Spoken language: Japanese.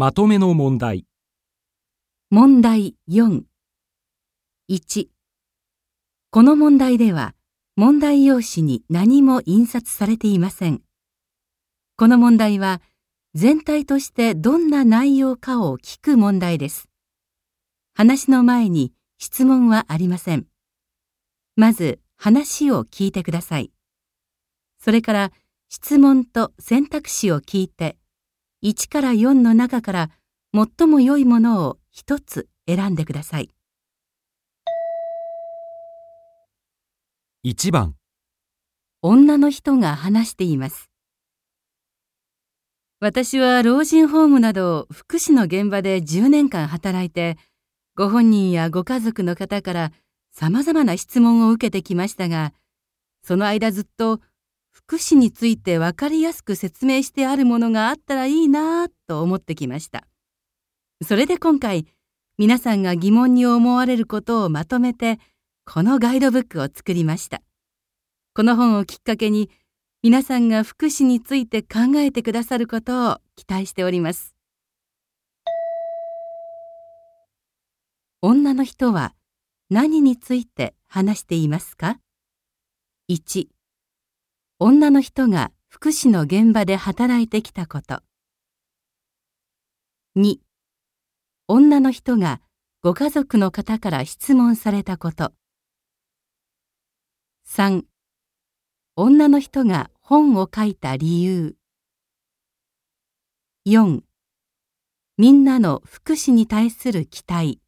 まとめの問題。問題4。1。この問題では、問題用紙に何も印刷されていません。この問題は、全体としてどんな内容かを聞く問題です。話の前に質問はありません。まず、話を聞いてください。それから、質問と選択肢を聞いて、1から4の中から最も良いものを一つ選んでください。1番、女の人が話しています。私は老人ホームなど福祉の現場で10年間働いて、ご本人やご家族の方から様々な質問を受けてきましたが、その間ずっと福祉についてわかりやすく説明してあるものがあったらいいなぁと思ってきました。それで今回、皆さんが疑問に思われることをまとめて、このガイドブックを作りました。この本をきっかけに、皆さんが福祉について考えてくださることを期待しております。女の人は何について話していますか ?1、女の人が福祉の現場で働いてきたこと。2、女の人がご家族の方から質問されたこと。3、女の人が本を書いた理由。4、みんなの福祉に対する期待。